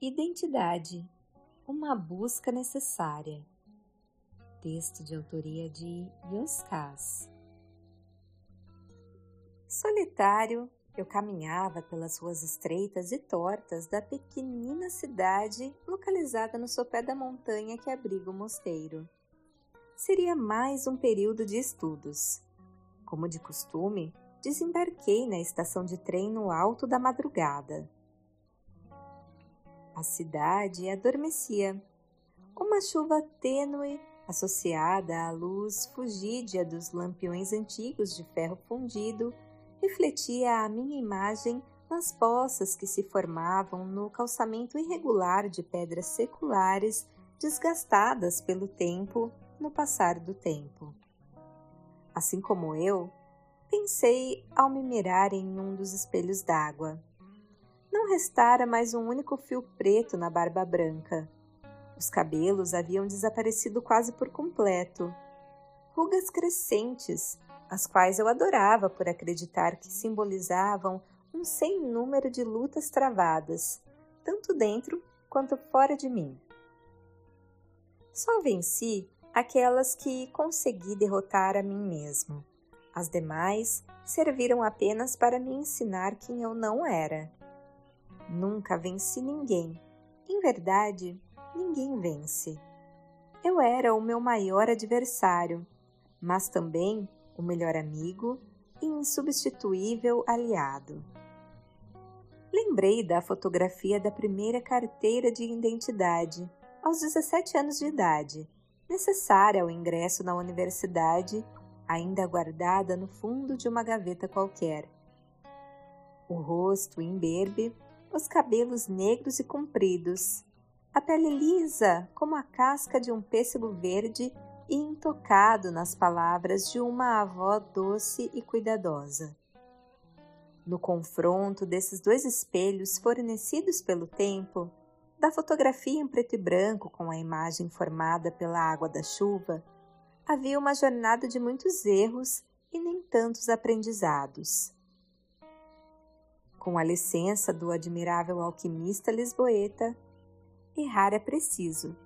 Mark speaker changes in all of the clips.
Speaker 1: Identidade Uma busca necessária. Texto de autoria de Yoskás. Solitário, eu caminhava pelas ruas estreitas e tortas da pequenina cidade localizada no sopé da montanha que abriga o mosteiro. Seria mais um período de estudos. Como de costume, desembarquei na estação de trem no alto da madrugada. A cidade adormecia. Uma chuva tênue, associada à luz fugídia dos lampiões antigos de ferro fundido, refletia a minha imagem nas poças que se formavam no calçamento irregular de pedras seculares desgastadas pelo tempo no passar do tempo. Assim como eu, pensei ao me mirar em um dos espelhos d'água. Não restara mais um único fio preto na barba branca. Os cabelos haviam desaparecido quase por completo. Rugas crescentes, as quais eu adorava por acreditar que simbolizavam um sem número de lutas travadas, tanto dentro quanto fora de mim. Só venci aquelas que consegui derrotar a mim mesmo. As demais serviram apenas para me ensinar quem eu não era. Nunca venci ninguém. Em verdade, ninguém vence. Eu era o meu maior adversário, mas também o melhor amigo e insubstituível aliado. Lembrei da fotografia da primeira carteira de identidade, aos 17 anos de idade, necessária ao ingresso na universidade, ainda guardada no fundo de uma gaveta qualquer. O rosto imberbe, os cabelos negros e compridos, a pele lisa como a casca de um pêssego verde e intocado nas palavras de uma avó doce e cuidadosa. No confronto desses dois espelhos fornecidos pelo tempo, da fotografia em preto e branco com a imagem formada pela água da chuva, havia uma jornada de muitos erros e nem tantos aprendizados. Com a licença do admirável alquimista lisboeta, errar é preciso.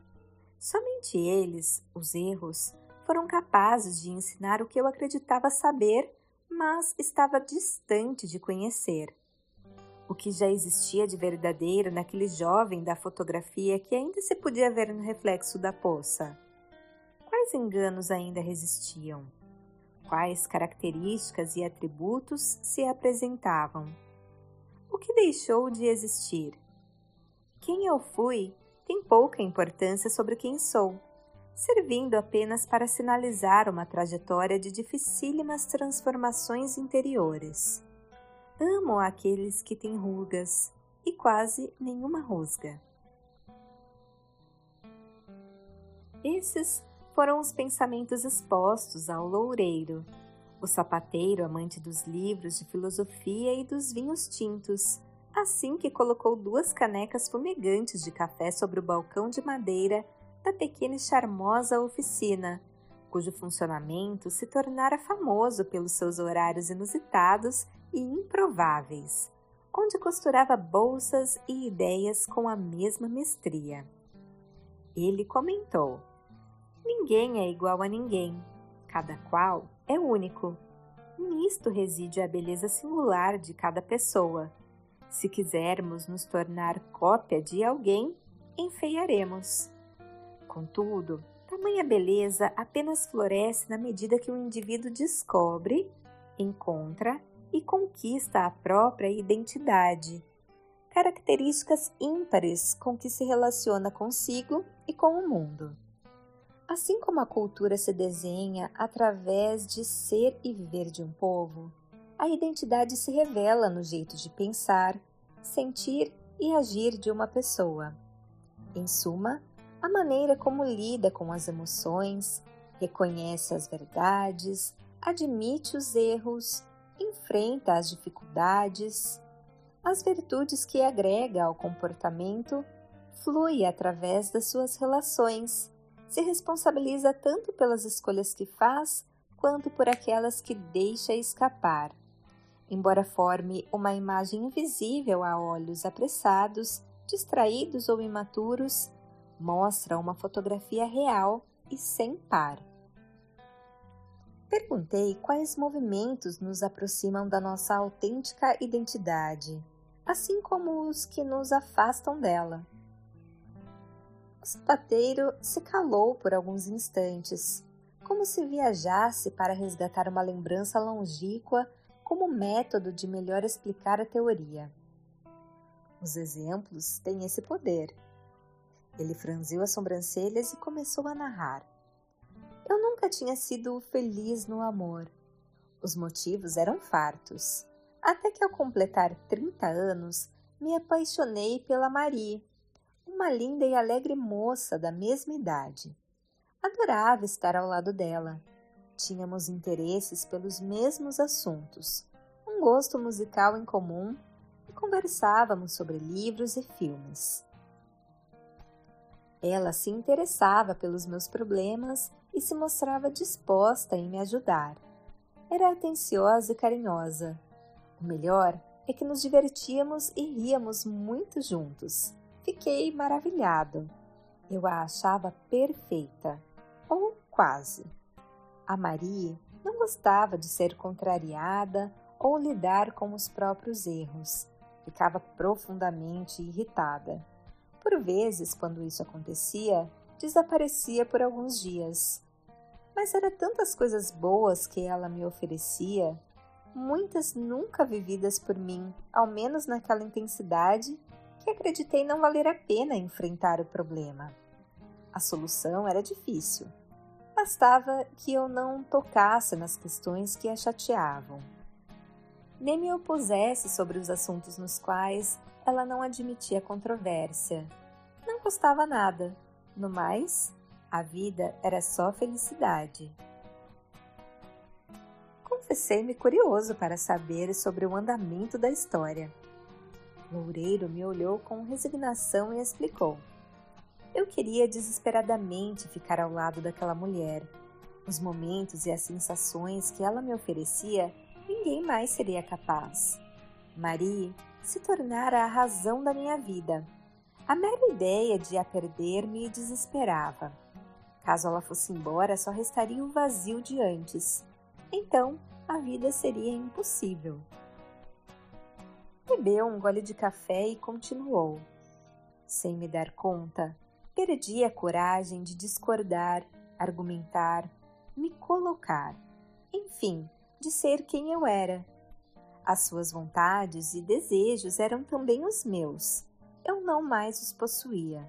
Speaker 1: Somente eles, os erros, foram capazes de ensinar o que eu acreditava saber, mas estava distante de conhecer o que já existia de verdadeiro naquele jovem da fotografia que ainda se podia ver no reflexo da poça. Quais enganos ainda resistiam? Quais características e atributos se apresentavam? Que deixou de existir? Quem eu fui tem pouca importância sobre quem sou, servindo apenas para sinalizar uma trajetória de dificílimas transformações interiores. Amo aqueles que têm rugas e quase nenhuma rusga. Esses foram os pensamentos expostos ao loureiro, o sapateiro amante dos livros de filosofia e dos vinhos tintos, assim que colocou duas canecas fumegantes de café sobre o balcão de madeira da pequena e charmosa oficina, cujo funcionamento se tornara famoso pelos seus horários inusitados e improváveis, onde costurava bolsas e ideias com a mesma mestria. Ele comentou: Ninguém é igual a ninguém, cada qual é único. Nisto reside a beleza singular de cada pessoa. Se quisermos nos tornar cópia de alguém, enfeiaremos. Contudo, tamanha beleza apenas floresce na medida que o indivíduo descobre, enconra e conquista a própria identidade, características ímpares com que se relaciona consigo e com o mundo. Assim como a cultura se desenha através de ser e viver de um povo, a identidade se revela no jeito de pensar, sentir e agir de uma pessoa. Em suma, a maneira como lida com as emoções, reconhece as verdades, admite os erros, enfrenta as dificuldades, as virtudes que agrega ao comportamento, flui através das suas relações, se responsabiliza tanto pelas escolhas que faz quanto por aquelas que deixa escapar. Embora forme uma imagem invisível a olhos apressados, distraídos ou imaturos, mostra uma fotografia real e sem par. Perguntei quais movimentos nos aproximam da nossa autêntica identidade, assim como os que nos afastam dela. O sapateiro se calou por alguns instantes, como se viajasse para resgatar uma lembrança longínqua como método de melhor explicar a teoria. Os exemplos têm esse poder. Ele franziu as sobrancelhas e começou a narrar. Eu nunca tinha sido feliz no amor. Os motivos eram fartos. Até que ao completar 30 anos, me apaixonei pela Marie, uma linda e alegre moça da mesma idade. Adorava estar ao lado dela. Tínhamos interesses pelos mesmos assuntos, um gosto musical em comum e conversávamos sobre livros e filmes. Ela se interessava pelos meus problemas e se mostrava disposta em me ajudar. Era atenciosa e carinhosa. O melhor é que nos divertíamos e ríamos muito juntos. Fiquei maravilhado. Eu a achava perfeita, ou quase. A Marie não gostava de ser contrariada ou lidar com os próprios erros. Ficava profundamente irritada. Por vezes, quando isso acontecia, desaparecia por alguns dias. Mas era tantas coisas boas que ela me oferecia, muitas nunca vividas por mim, ao menos naquela intensidade, que acreditei não valer a pena enfrentar o problema. A solução era difícil. Bastava que eu não tocasse nas questões que a chateavam. Nem me opusesse sobre os assuntos nos quais ela não admitia controvérsia. Não custava nada. No mais, a vida era só felicidade. Confessei-me curioso para saber sobre o andamento da história. Loureiro me olhou com resignação e explicou. Eu queria desesperadamente ficar ao lado daquela mulher. Os momentos e as sensações que ela me oferecia, ninguém mais seria capaz. Marie se tornara a razão da minha vida. A mera ideia de a perder me desesperava. Caso ela fosse embora, só restaria o vazio de antes. Então, a vida seria impossível. Bebeu um gole de café e continuou. Sem me dar conta, perdi a coragem de discordar, argumentar, me colocar, enfim, de ser quem eu era, as suas vontades e desejos eram também os meus. Eu não mais os possuía.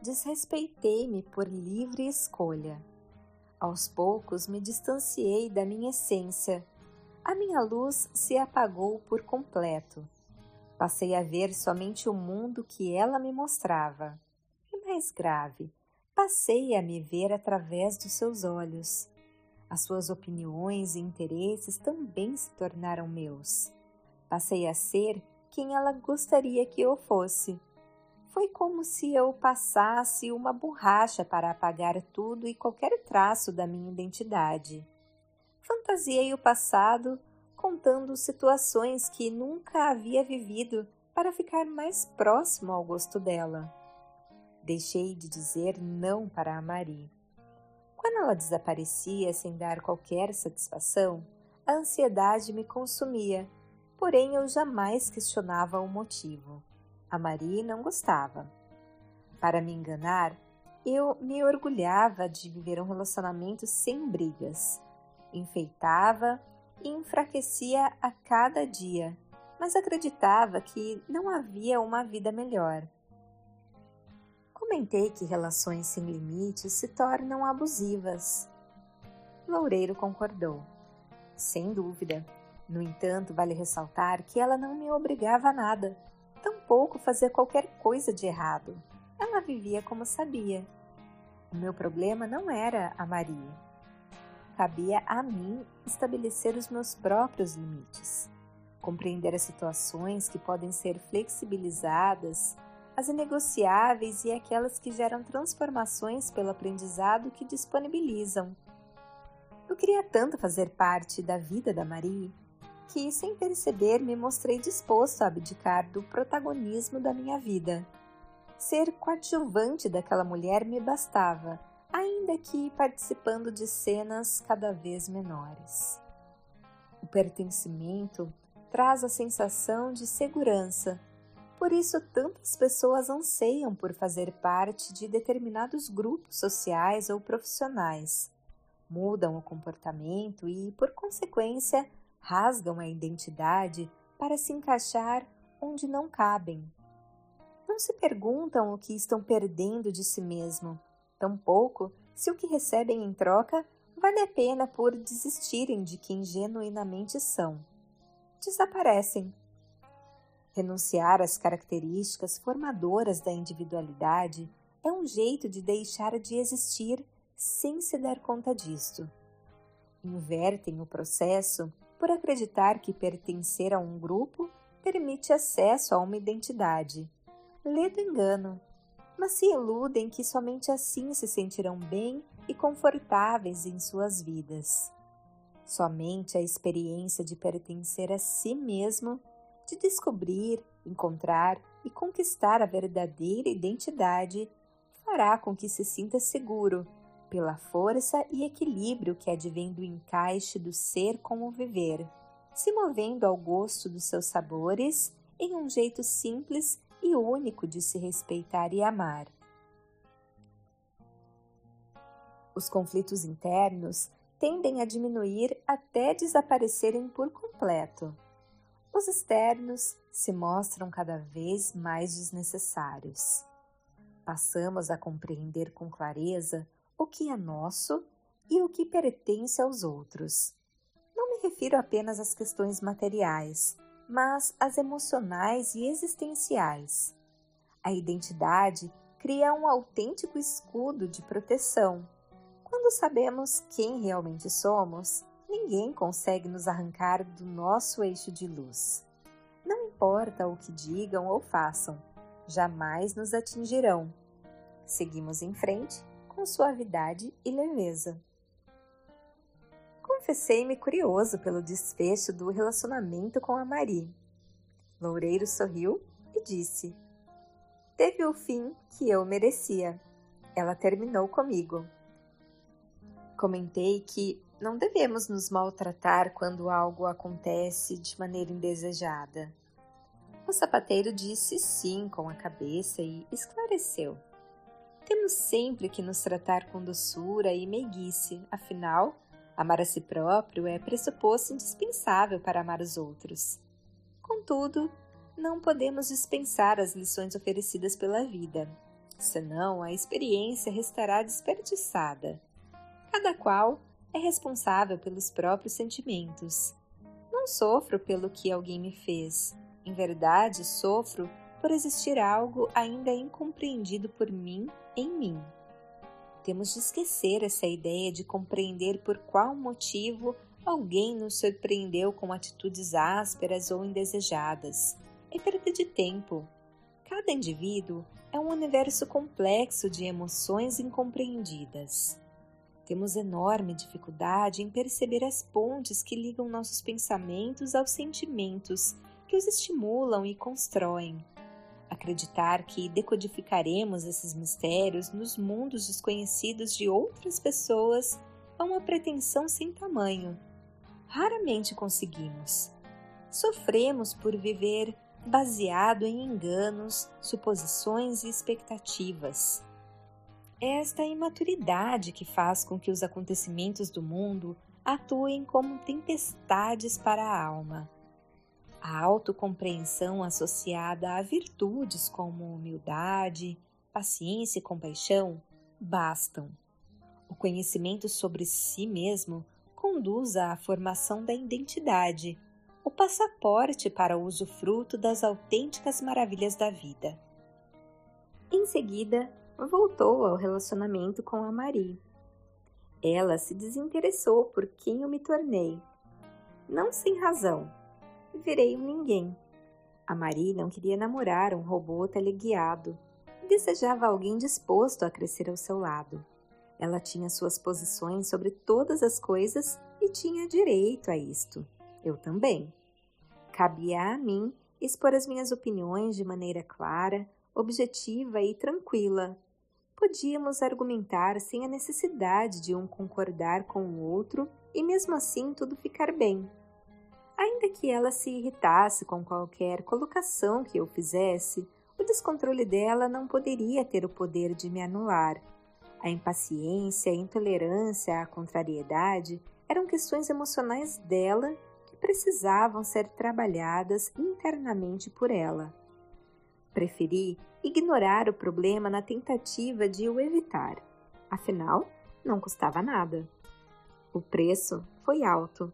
Speaker 1: Desrespeitei-me por livre escolha. Aos poucos me distanciei da minha essência. A minha luz se apagou por completo. Passei a ver somente o mundo que ela me mostrava. E mais grave, passei a me ver através dos seus olhos. As suas opiniões e interesses também se tornaram meus. Passei a ser quem ela gostaria que eu fosse. Foi como se eu passasse uma borracha para apagar tudo e qualquer traço da minha identidade. Fantasiei o passado contando situações que nunca havia vivido para ficar mais próximo ao gosto dela. Deixei de dizer não para a Marie. Quando ela desaparecia sem dar qualquer satisfação, a ansiedade me consumia, porém eu jamais questionava o motivo. A Marie não gostava. Para me enganar, eu me orgulhava de viver um relacionamento sem brigas. Enfeitava e enfraquecia a cada dia, mas acreditava que não havia uma vida melhor. Comentei que relações sem limites se tornam abusivas. Loureiro concordou. Sem dúvida. No entanto, vale ressaltar que ela não me obrigava a nada, tampouco fazia qualquer coisa de errado. Ela vivia como sabia. O meu problema não era a Maria. Cabia a mim estabelecer os meus próprios limites, compreender as situações que podem ser flexibilizadas as inegociáveis e aquelas que geram transformações pelo aprendizado que disponibilizam. Eu queria tanto fazer parte da vida da Marie. que, sem perceber, me mostrei disposto a abdicar do protagonismo da minha vida. Ser coadjuvante daquela mulher me bastava, ainda que participando de cenas cada vez menores. O pertencimento traz a sensação de segurança, por isso tantas pessoas anseiam por fazer parte de determinados grupos sociais ou profissionais. Mudam o comportamento e, por consequência, rasgam a identidade para se encaixar onde não cabem não se perguntam o que estão perdendo de si mesmo, tampouco se o que recebem em troca vale a pena por desistirem de quem genuinamente são. Desaparecem. Renunciar às características formadoras da individualidade é um jeito de deixar de existir sem se dar conta disto. Invertem o processo por acreditar que pertencer a um grupo permite acesso a uma identidade lê do engano, mas se iludem que somente assim se sentirão bem e confortáveis em suas vidas. Somente a experiência de pertencer a si mesmo, de descobrir, encontrar e conquistar a verdadeira identidade, fará com que se sinta seguro pela força e equilíbrio que advém do encaixe do ser com o viver, se movendo ao gosto dos seus sabores em um jeito simples e único de se respeitar e amar. Os conflitos internos tendem a diminuir até desaparecerem por completo. Os externos se mostram cada vez mais desnecessários. Passamos a compreender com clareza o que é nosso e o que pertence aos outros. Não me refiro apenas às questões materiais, mas as emocionais e existenciais. A identidade cria um autêntico escudo de proteção. Quando sabemos quem realmente somos, ninguém consegue nos arrancar do nosso eixo de luz. Não importa o que digam ou façam, jamais nos atingirão. Seguimos em frente com suavidade e leveza confessei-me curioso pelo desfecho do relacionamento com a Marie. Loureiro sorriu e disse: Teve o fim que eu merecia. Ela terminou comigo. Comentei que não devemos nos maltratar quando algo acontece de maneira indesejada. O sapateiro disse sim com a cabeça e esclareceu. Temos sempre que nos tratar com doçura e meiguice, afinal, Amar a si próprio é pressuposto indispensável para amar os outros. Contudo, não podemos dispensar as lições oferecidas pela vida, senão a experiência restará desperdiçada. Cada qual é responsável pelos próprios sentimentos. Não sofro pelo que alguém me fez. Em verdade, sofro por existir algo ainda incompreendido por mim em mim. Temos de esquecer essa ideia de compreender por qual motivo alguém nos surpreendeu com atitudes ásperas ou indesejadas. É perda de tempo. Cada indivíduo é um universo complexo de emoções incompreendidas. Temos enorme dificuldade em perceber as pontes que ligam nossos pensamentos aos sentimentos que os estimulam e constroem. Acreditar que decodificaremos esses mistérios nos mundos desconhecidos de outras pessoas é uma pretensão sem tamanho. Raramente conseguimos. Sofremos por viver baseado em enganos, suposições e expectativas. É esta imaturidade que faz com que os acontecimentos do mundo atuem como tempestades para a alma a autocompreensão associada a virtudes como humildade, paciência e compaixão bastam. O conhecimento sobre si mesmo conduz à formação da identidade, o passaporte para o usufruto das autênticas maravilhas da vida. Em seguida, voltou ao relacionamento com a Marie. Ela se desinteressou por quem eu me tornei. Não sem razão, virei um ninguém. A Marie não queria namorar um robô teleguiado. Desejava alguém disposto a crescer ao seu lado. Ela tinha suas posições sobre todas as coisas e tinha direito a isto. Eu também. Cabia a mim expor as minhas opiniões de maneira clara, objetiva e tranquila. Podíamos argumentar sem a necessidade de um concordar com o outro e mesmo assim tudo ficar bem. Ainda que ela se irritasse com qualquer colocação que eu fizesse, o descontrole dela não poderia ter o poder de me anular. A impaciência, a intolerância, a contrariedade eram questões emocionais dela que precisavam ser trabalhadas internamente por ela. Preferi ignorar o problema na tentativa de o evitar. Afinal, não custava nada. O preço foi alto.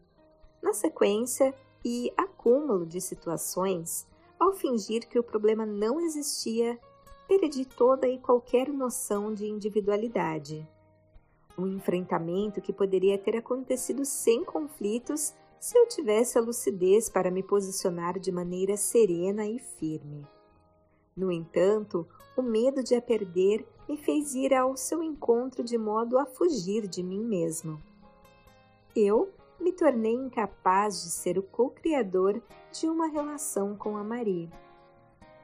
Speaker 1: Na sequência e acúmulo de situações, ao fingir que o problema não existia, perdi toda e qualquer noção de individualidade. Um enfrentamento que poderia ter acontecido sem conflitos se eu tivesse a lucidez para me posicionar de maneira serena e firme. No entanto, o medo de a perder me fez ir ao seu encontro de modo a fugir de mim mesmo. Eu me tornei incapaz de ser o co-criador de uma relação com a Marie.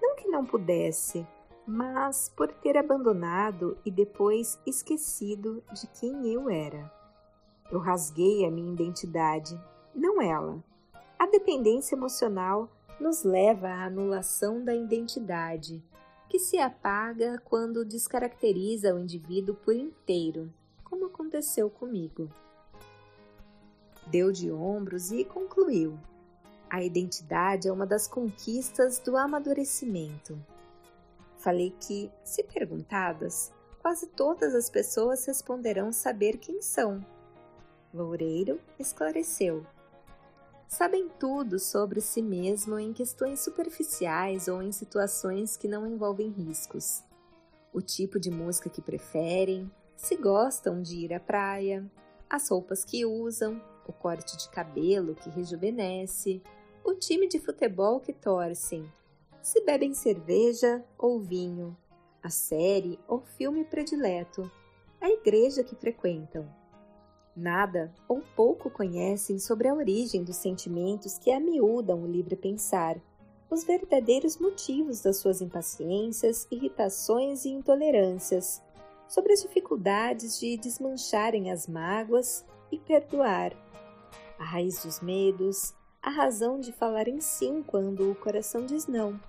Speaker 1: Não que não pudesse, mas por ter abandonado e depois esquecido de quem eu era. Eu rasguei a minha identidade, não ela. A dependência emocional nos leva à anulação da identidade, que se apaga quando descaracteriza o indivíduo por inteiro, como aconteceu comigo. Deu de ombros e concluiu: A identidade é uma das conquistas do amadurecimento. Falei que, se perguntadas, quase todas as pessoas responderão saber quem são. Loureiro esclareceu: sabem tudo sobre si mesmo em questões superficiais ou em situações que não envolvem riscos. O tipo de música que preferem, se gostam de ir à praia, as roupas que usam, o corte de cabelo que rejuvenesce, o time de futebol que torcem, se bebem cerveja ou vinho, a série ou filme predileto, a igreja que frequentam. Nada ou pouco conhecem sobre a origem dos sentimentos que amiúdam o livre pensar, os verdadeiros motivos das suas impaciências, irritações e intolerâncias, sobre as dificuldades de desmancharem as mágoas e perdoar, a raiz dos medos, a razão de falar em sim quando o coração diz não,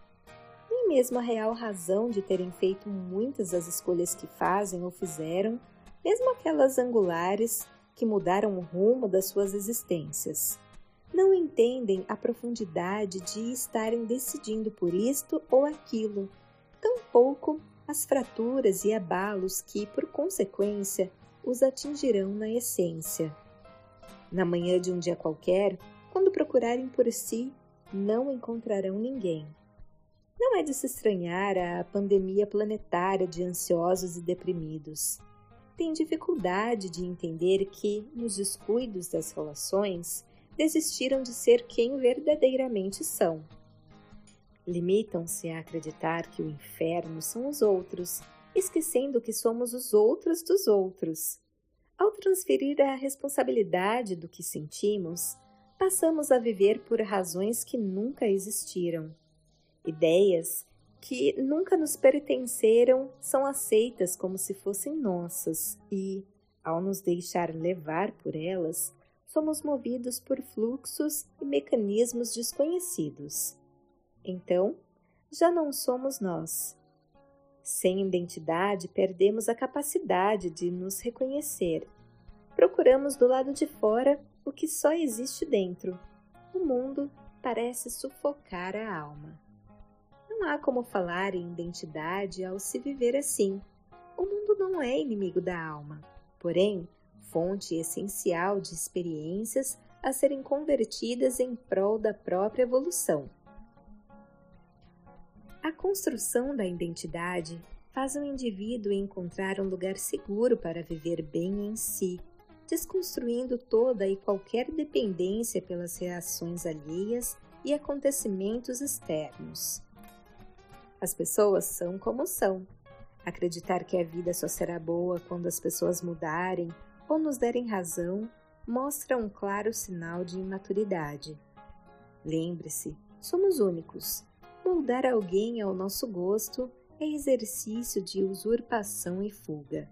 Speaker 1: nem mesmo a real razão de terem feito muitas das escolhas que fazem ou fizeram, mesmo aquelas angulares que mudaram o rumo das suas existências. Não entendem a profundidade de estarem decidindo por isto ou aquilo, tampouco as fraturas e abalos que, por consequência, os atingirão na essência. Na manhã de um dia qualquer, quando procurarem por si, não encontrarão ninguém. Não é de se estranhar a pandemia planetária de ansiosos e deprimidos têm dificuldade de entender que, nos descuidos das relações, desistiram de ser quem verdadeiramente são. Limitam-se a acreditar que o inferno são os outros, esquecendo que somos os outros dos outros. Ao transferir a responsabilidade do que sentimos, passamos a viver por razões que nunca existiram. Ideias que nunca nos pertenceram são aceitas como se fossem nossas e, ao nos deixar levar por elas, somos movidos por fluxos e mecanismos desconhecidos. Então, já não somos nós. Sem identidade, perdemos a capacidade de nos reconhecer. Procuramos do lado de fora o que só existe dentro. O mundo parece sufocar a alma. Não há como falar em identidade ao se viver assim. O mundo não é inimigo da alma, porém, fonte essencial de experiências a serem convertidas em prol da própria evolução. A construção da identidade faz o indivíduo encontrar um lugar seguro para viver bem em si, desconstruindo toda e qualquer dependência pelas reações alheias e acontecimentos externos. As pessoas são como são. Acreditar que a vida só será boa quando as pessoas mudarem ou nos derem razão mostra um claro sinal de imaturidade. Lembre-se, somos únicos. Moldar alguém ao nosso gosto é exercício de usurpação e fuga.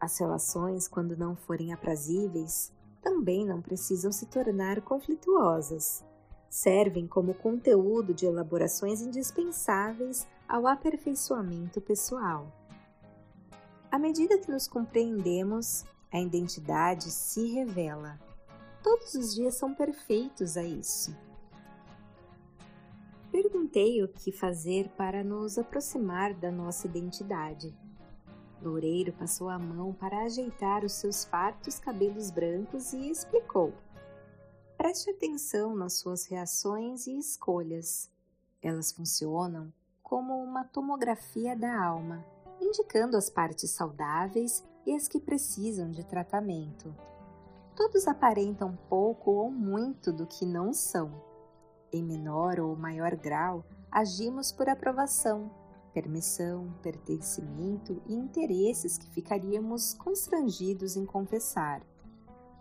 Speaker 1: As relações, quando não forem aprazíveis, também não precisam se tornar conflituosas. Servem como conteúdo de elaborações indispensáveis ao aperfeiçoamento pessoal. À medida que nos compreendemos, a identidade se revela. Todos os dias são perfeitos a isso. Perguntei o que fazer para nos aproximar da nossa identidade. Loureiro passou a mão para ajeitar os seus fartos cabelos brancos e explicou: Preste atenção nas suas reações e escolhas. Elas funcionam como uma tomografia da alma, indicando as partes saudáveis e as que precisam de tratamento. Todos aparentam pouco ou muito do que não são. Em menor ou maior grau, agimos por aprovação, permissão, pertencimento e interesses que ficaríamos constrangidos em confessar.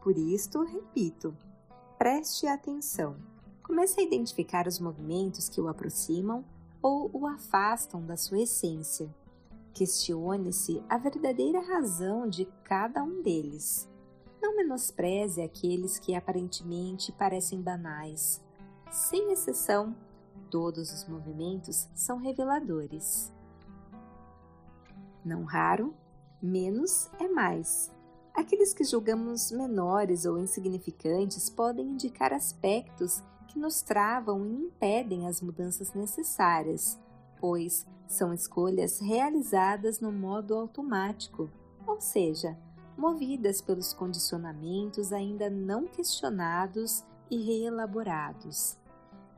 Speaker 1: Por isto, repito, preste atenção. Comece a identificar os movimentos que o aproximam ou o afastam da sua essência. Questione-se a verdadeira razão de cada um deles. Não menospreze aqueles que aparentemente parecem banais. Sem exceção, todos os movimentos são reveladores. Não raro, menos é mais. Aqueles que julgamos menores ou insignificantes podem indicar aspectos que nos travam e impedem as mudanças necessárias, pois são escolhas realizadas no modo automático, ou seja, movidas pelos condicionamentos ainda não questionados e reelaborados.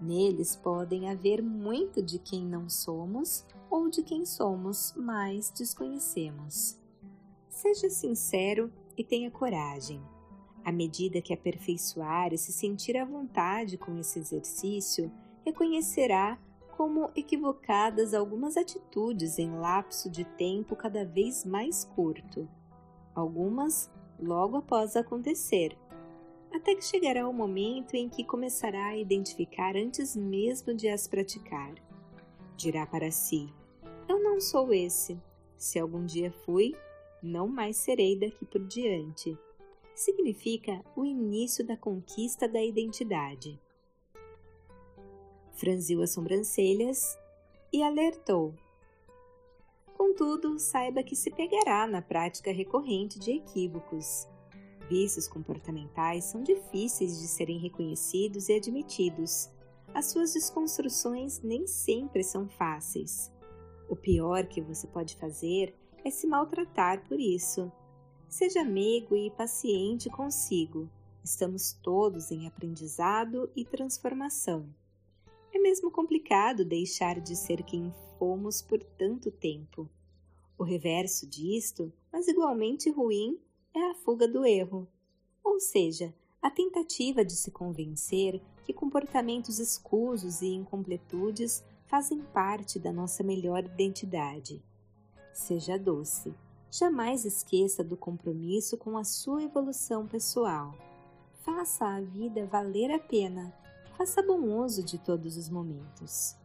Speaker 1: Neles podem haver muito de quem não somos ou de quem somos, mas desconhecemos. Seja sincero e tenha coragem. À medida que aperfeiçoar e se sentir à vontade com esse exercício, reconhecerá como equivocadas algumas atitudes em lapso de tempo cada vez mais curto. Algumas logo após acontecer, até que chegará o momento em que começará a identificar antes mesmo de as praticar. Dirá para si: Eu não sou esse. Se algum dia fui, não mais serei daqui por diante. Significa o início da conquista da identidade. Franziu as sobrancelhas e alertou. Contudo, saiba que se pegará na prática recorrente de equívocos vícios comportamentais são difíceis de serem reconhecidos e admitidos. As suas desconstruções nem sempre são fáceis. O pior que você pode fazer é se maltratar por isso. Seja meigo e paciente consigo. Estamos todos em aprendizado e transformação. É mesmo complicado deixar de ser quem fomos por tanto tempo. O reverso disto, mas igualmente ruim, é a fuga do erro, ou seja, a tentativa de se convencer que comportamentos escusos e incompletudes fazem parte da nossa melhor identidade. Seja doce. Jamais esqueça do compromisso com a sua evolução pessoal. Faça a vida valer a pena. Faça bom uso de todos os momentos.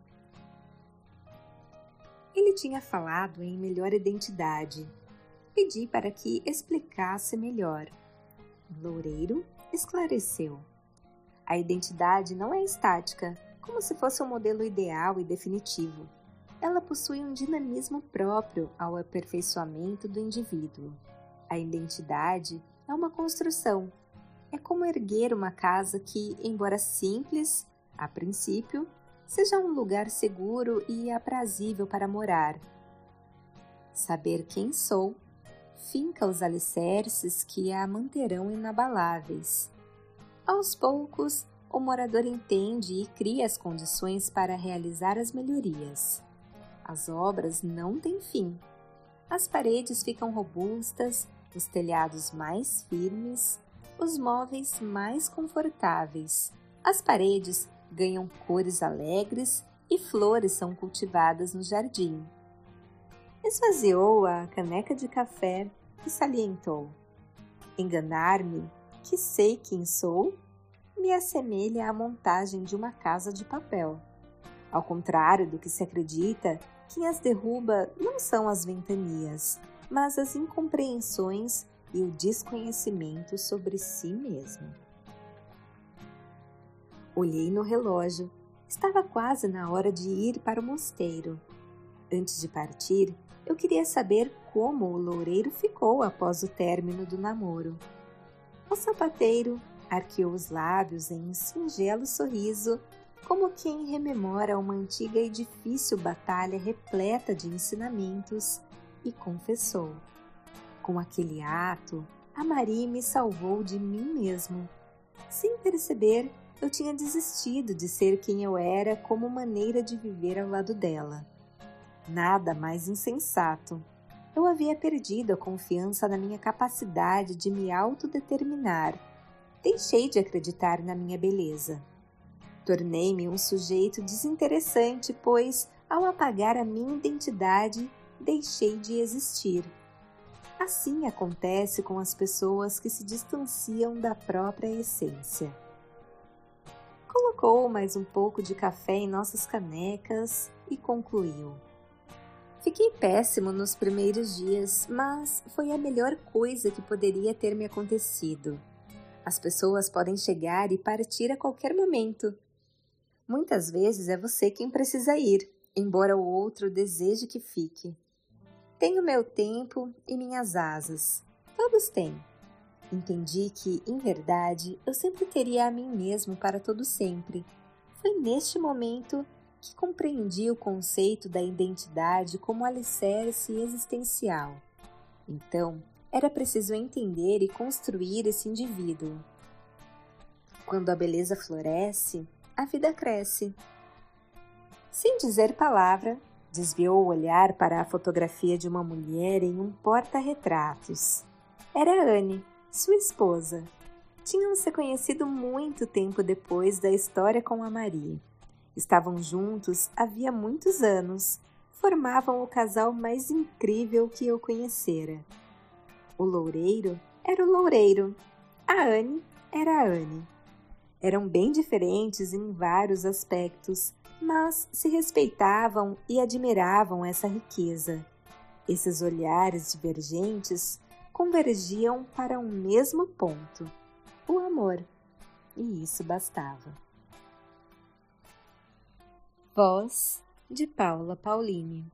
Speaker 1: Ele tinha falado em melhor identidade, pedi para que explicasse melhor. Loureiro esclareceu. A identidade não é estática, como se fosse um modelo ideal e definitivo. Ela possui um dinamismo próprio ao aperfeiçoamento do indivíduo. A identidade é uma construção. É como erguer uma casa que, embora simples, a princípio, seja um lugar seguro e aprazível para morar. Saber quem sou finca os alicerces que a manterão inabaláveis. Aos poucos, o morador entende e cria as condições para realizar as melhorias. As obras não têm fim. As paredes ficam robustas, os telhados mais firmes, os móveis mais confortáveis. As paredes ganham cores alegres e flores são cultivadas no jardim. Esvaziou a caneca de café e salientou: Enganar-me, que sei quem sou? me assemelha à montagem de uma casa de papel. Ao contrário do que se acredita, quem as derruba não são as ventanias, mas as incompreensões e o desconhecimento sobre si mesmo. Olhei no relógio. Estava quase na hora de ir para o mosteiro. Antes de partir, eu queria saber como o loureiro ficou após o término do namoro. O sapateiro arqueou os lábios em um singelo sorriso, como quem rememora uma antiga e difícil batalha repleta de ensinamentos, e confessou: Com aquele ato, a Marie me salvou de mim mesmo. Sem perceber, eu tinha desistido de ser quem eu era como maneira de viver ao lado dela. Nada mais insensato. Eu havia perdido a confiança na minha capacidade de me autodeterminar. Deixei de acreditar na minha beleza. Tornei-me um sujeito desinteressante, pois, ao apagar a minha identidade, deixei de existir. Assim acontece com as pessoas que se distanciam da própria essência. Colocou mais um pouco de café em nossas canecas e concluiu. Fiquei péssimo nos primeiros dias, mas foi a melhor coisa que poderia ter me acontecido. As pessoas podem chegar e partir a qualquer momento. Muitas vezes é você quem precisa ir, embora o outro deseje que fique. Tenho meu tempo e minhas asas. Todos têm. Entendi que, em verdade, eu sempre teria a mim mesmo para todo sempre. Foi neste momento que compreendia o conceito da identidade como alicerce existencial. Então, era preciso entender e construir esse indivíduo. Quando a beleza floresce, a vida cresce. Sem dizer palavra, desviou o olhar para a fotografia de uma mulher em um porta-retratos. Era Anne, sua esposa. Tinham se conhecido muito tempo depois da história com a Marie. Estavam juntos havia muitos anos. Formavam o casal mais incrível que eu conhecera. O loureiro era o loureiro. A Anne era a Anne. Eram bem diferentes em vários aspectos, mas se respeitavam e admiravam essa riqueza. Esses olhares divergentes convergiam para um mesmo ponto: o amor. E isso bastava. Voz de Paula Pauline